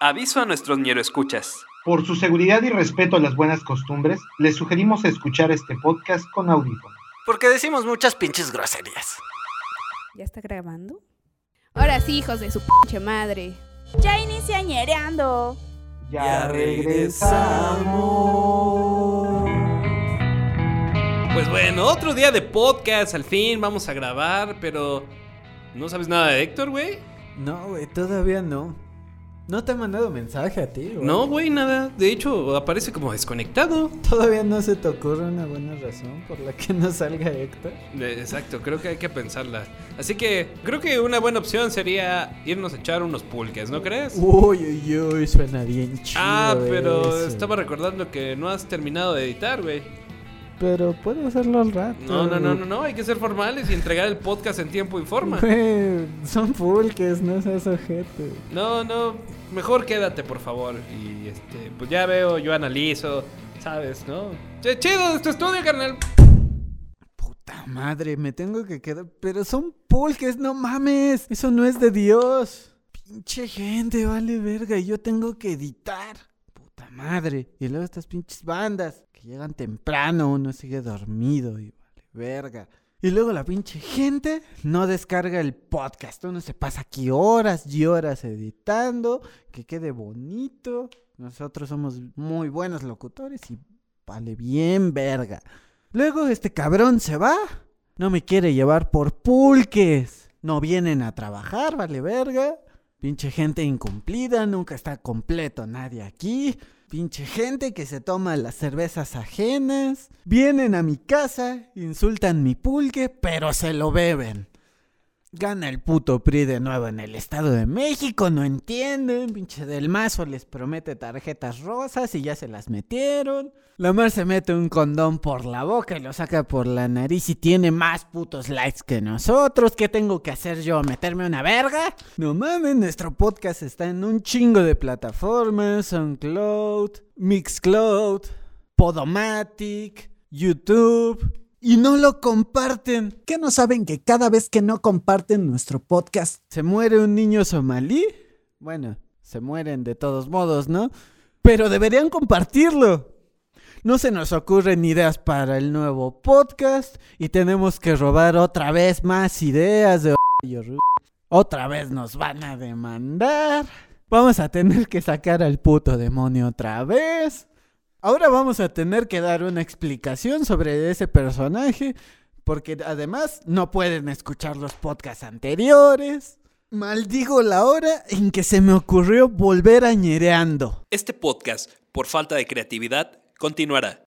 Aviso a nuestros escuchas. Por su seguridad y respeto a las buenas costumbres, les sugerimos escuchar este podcast con audífonos. Porque decimos muchas pinches groserías. ¿Ya está grabando? Ahora sí, hijos de su pinche madre. Ya inicia ñereando. Ya, regresamos. Pues bueno, otro día de podcast, al fin vamos a grabar, pero ¿no sabes nada de Héctor, güey? No, güey, todavía no. No te ha mandado mensaje a ti, güey. No, güey, nada. De hecho, aparece como desconectado. Todavía no se te ocurre una buena razón por la que no salga Héctor. Exacto, creo que hay que pensarla. Así que creo que una buena opción sería irnos a echar unos pulques, ¿no crees? Uy, uy, uy, suena bien chido. Ah, pero estaba recordando que no has terminado de editar, güey. Pero puedo hacerlo al rato. No, no, no, no, no, hay que ser formales y entregar el podcast en tiempo y forma. son pulques, no seas ojete. No, no, mejor quédate, por favor. Y este, pues ya veo, yo analizo, ¿sabes, no? Che, chido de tu estudio, carnal. Puta madre, me tengo que quedar. Pero son pulques, no mames. Eso no es de Dios. Pinche gente, vale verga. Y yo tengo que editar. Madre. Y luego estas pinches bandas llegan temprano, uno sigue dormido y vale, verga. Y luego la pinche gente no descarga el podcast. Uno se pasa aquí horas y horas editando, que quede bonito. Nosotros somos muy buenos locutores y vale bien verga. Luego este cabrón se va, no me quiere llevar por pulques. No vienen a trabajar, vale verga. Pinche gente incumplida, nunca está completo nadie aquí. Pinche gente que se toma las cervezas ajenas. Vienen a mi casa, insultan mi pulque, pero se lo beben. Gana el puto PRI de nuevo en el Estado de México, no entienden. Pinche del mazo les promete tarjetas rosas y ya se las metieron. La mar se mete un condón por la boca y lo saca por la nariz y tiene más putos likes que nosotros. ¿Qué tengo que hacer yo? ¿Meterme una verga? No mames, nuestro podcast está en un chingo de plataformas: SoundCloud, Mixcloud, Podomatic, YouTube y no lo comparten. ¿Qué no saben que cada vez que no comparten nuestro podcast se muere un niño somalí? Bueno, se mueren de todos modos, ¿no? Pero deberían compartirlo. No se nos ocurren ideas para el nuevo podcast y tenemos que robar otra vez más ideas de... Otra vez nos van a demandar. Vamos a tener que sacar al puto demonio otra vez. Ahora vamos a tener que dar una explicación sobre ese personaje, porque además no pueden escuchar los podcasts anteriores. Maldigo la hora en que se me ocurrió volver a. Este podcast, por falta de creatividad, continuará.